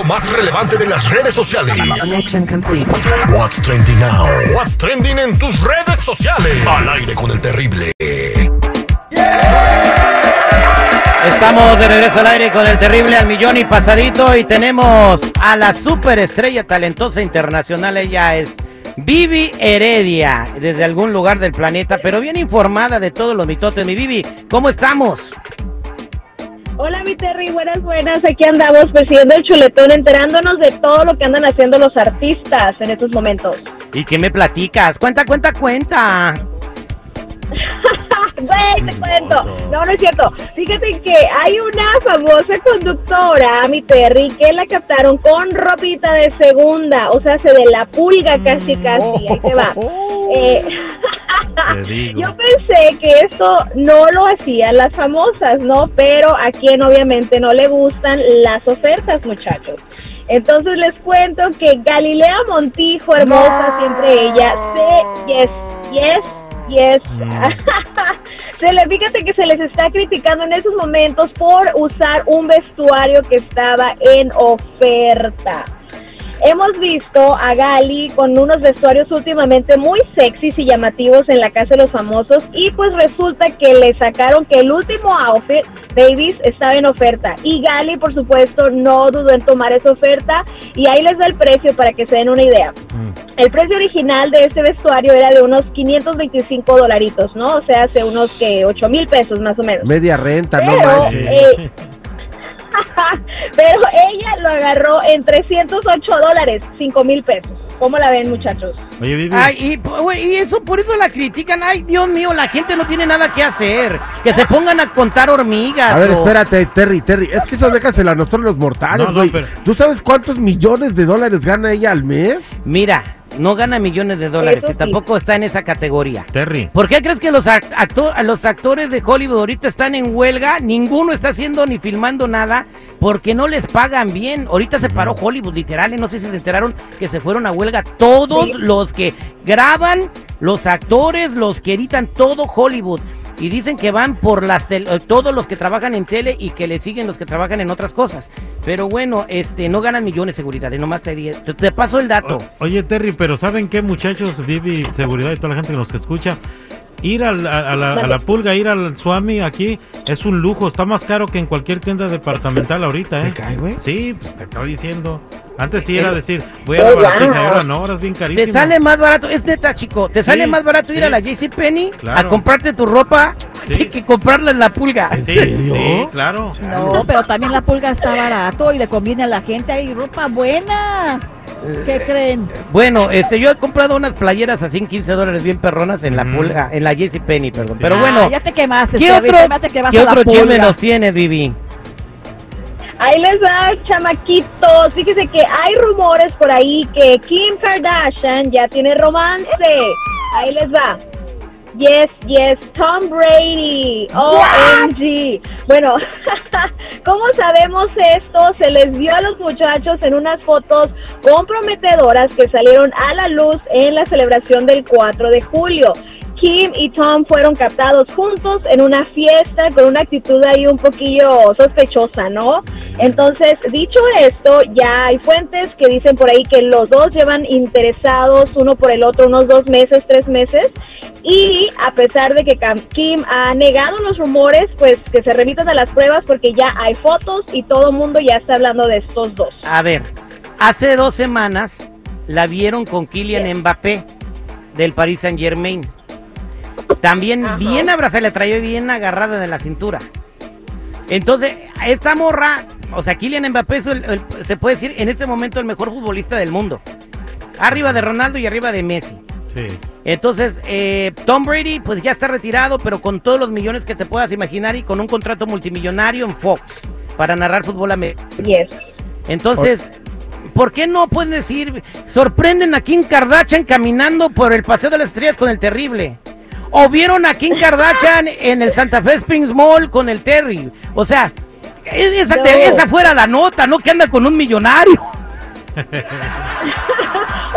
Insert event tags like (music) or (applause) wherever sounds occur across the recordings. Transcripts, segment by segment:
Lo más relevante de las redes sociales. Connection complete. What's trending now? What's trending en tus redes sociales? Al aire con el terrible. Estamos de regreso al aire con el terrible al millón y pasadito y tenemos a la superestrella talentosa internacional. Ella es Vivi Heredia, desde algún lugar del planeta, pero bien informada de todos los mitotes. Mi Vivi, ¿cómo estamos? Hola, mi Terry, buenas, buenas. Aquí andamos persiguiendo el chuletón, enterándonos de todo lo que andan haciendo los artistas en estos momentos. ¿Y qué me platicas? Cuenta, cuenta, cuenta. (laughs) Güey, te cuento. No, no es cierto. Fíjate que hay una famosa conductora, mi Terry, que la captaron con ropita de segunda, o sea, se de la pulga casi, casi. Ahí te va. (laughs) Eh, (laughs) Yo pensé que esto no lo hacían las famosas, ¿no? Pero a quien obviamente no le gustan las ofertas, muchachos. Entonces les cuento que Galilea Montijo, hermosa, siempre ella, se, yes, yes, yes. (laughs) se le, fíjate que se les está criticando en esos momentos por usar un vestuario que estaba en oferta. Hemos visto a Gali con unos vestuarios últimamente muy sexys y llamativos en la casa de los famosos y pues resulta que le sacaron que el último outfit, Babies, estaba en oferta y Gali por supuesto no dudó en tomar esa oferta y ahí les da el precio para que se den una idea. El precio original de este vestuario era de unos 525 dolaritos, ¿no? O sea, hace unos que 8 mil pesos más o menos. Media renta, no manches. eh, (laughs) (laughs) pero ella lo agarró en 308 dólares, 5 mil pesos. ¿Cómo la ven, muchachos? Oye, Vivi. Ay, y, eso, por eso la critican. Ay, Dios mío, la gente no tiene nada que hacer. Que se pongan a contar hormigas. A ver, o- espérate, Terry, Terry. Es que eso déjaselo a nosotros los mortales, No, no, güey. pero- ¿Tú sabes cuántos millones de dólares gana ella al mes? Mira, no gana millones de dólares Eso y sí. tampoco está en esa categoría. Terry. ¿Por qué crees que los, acto- los actores de Hollywood ahorita están en huelga? Ninguno está haciendo ni filmando nada porque no les pagan bien. Ahorita se paró Hollywood, literal, y no sé si se enteraron que se fueron a huelga todos Sí. los que graban, los actores, los que editan todo Hollywood. Y dicen que van por las eh, todos los que trabajan en tele y que le siguen los que trabajan en otras cosas. Pero bueno, este no ganan millones seguridad, y nomás te, te, te paso el dato. Oye, Terry, pero ¿saben qué, muchachos? Vivi, seguridad y toda la gente que nos escucha. Ir al- a, a la, a la pulga, ir al Swami aquí es un lujo. Está más caro que en cualquier tienda departamental ahorita, ¿Te ¿eh? cae, güey? Sí, pues te estoy diciendo. Antes sí era Eh, decir, voy a la oh, baratija, ahora no, ahora es bien carísimo. Te sale más barato, es neta, chico. Te sale Sí, más barato ir sí. a la JCPenney a Claro. comprarte tu ropa Sí. que, que comprarla en la pulga. Sí, serio? sí, claro. No, pero también la pulga está barato y le conviene a la gente. Hay ropa buena. ¿Qué creen? Bueno, este, yo he comprado unas playeras así en 15 dólares bien perronas en la pulga, en la JCPenney, perdón. Sí. Pero Ah, bueno, ya te quemaste. ¿qué otro, que vas ¿qué otro chisme nos tienes, Vivi? Ahí les va, chamaquitos. Fíjese que hay rumores por ahí que Kim Kardashian ya tiene romance. Ahí les va. Yes, yes, Tom Brady. OMG. Bueno, (laughs) ¿cómo sabemos esto? Se les vio a los muchachos en unas fotos comprometedoras que salieron a la luz en la celebración del 4 de julio. Kim y Tom fueron captados juntos en una fiesta con una actitud ahí un poquillo sospechosa, ¿no? Entonces, dicho esto, ya hay fuentes que dicen por ahí que los dos llevan interesados uno por el otro unos dos meses, tres meses. Y a pesar de que Kim ha negado los rumores, pues que se remitan a las pruebas porque ya hay fotos y todo el mundo ya está hablando de estos dos. A ver, hace dos semanas la vieron con Kylian Mbappé del Paris Saint Germain. También Ajá. bien abrazada, le traía bien agarrada de la cintura. Entonces, esta morra, o sea, Kylian Mbappé es el- el- se puede decir en este momento el mejor futbolista del mundo. Arriba de Ronaldo y arriba de Messi. Sí. Entonces, eh, Tom Brady, pues ya está retirado, pero con todos los millones que te puedas imaginar y con un contrato multimillonario en Fox para narrar fútbol americano. Yes. Entonces, ¿por qué no pueden decir, sorprenden a Kim Kardashian caminando por el Paseo de las Estrellas con el Terrible? O vieron a Kim Kardashian en el Santa Fe Springs Mall con el Terry. O sea, esa, te- esa fuera la nota, no que anda con un millonario. (laughs)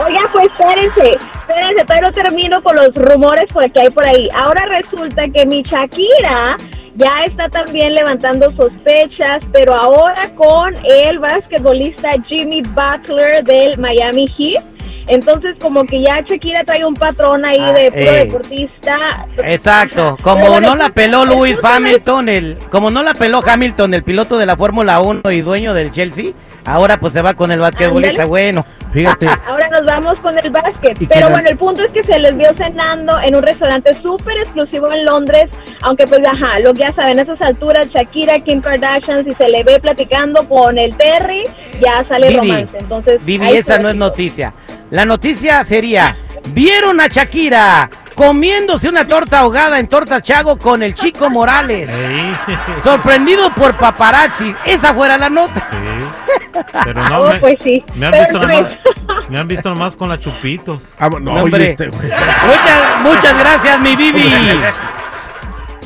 Oiga, pues espérense, espérense, no termino con los rumores que hay por ahí. Ahora resulta que mi Shakira ya está también levantando sospechas, pero ahora con el basquetbolista Jimmy Butler del Miami Heat. Entonces, como que ya Shakira trae un patrón ahí Ah, de puro eh. deportista. Exacto, como Pero no la el peló Lewis es- Hamilton, el, como no la peló Hamilton, el piloto de la Fórmula 1 y dueño del Chelsea, ahora pues se va con el basquetbolista, bueno. Fíjate, (laughs) Ahora nos vamos con el básquet. ¿Y Pero bueno, el punto es que se les vio cenando en un restaurante súper exclusivo en Londres. Aunque, pues, ajá, lo que ya saben, a esas alturas, Shakira, Kim Kardashian, si se le ve platicando con el Terry, ya sale Vivi, romance. Entonces, Vivi, esa no es noticia. La noticia sería, ¿vieron a Shakira comiéndose una torta ahogada en Torta Chago con el Chico Morales? Sorprendido por paparazzi. Esa fuera la nota. sí. Pero no, (laughs) Oh, me, pues sí. me han Pero, visto me han visto nomás con la chupitos. ah, no, Hombre. oye, este, güey. Muchas, muchas gracias, mi Vivi.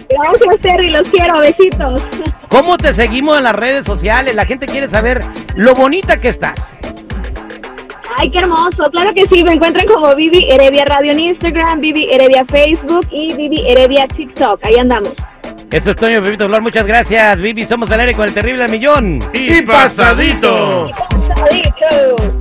Gracias, Terry, los quiero. Besitos. ¿Cómo te seguimos en las redes sociales? La gente quiere saber lo bonita que estás. Ay, qué hermoso. Claro que sí, me encuentran como Vivi Heredia Radio en Instagram, Vivi Heredia Facebook y Vivi Heredia TikTok. Ahí andamos. Eso es Toño Pepito Flor, muchas gracias. Vivi, somos al aire con el terrible millón. Y pasadito. Pasadito.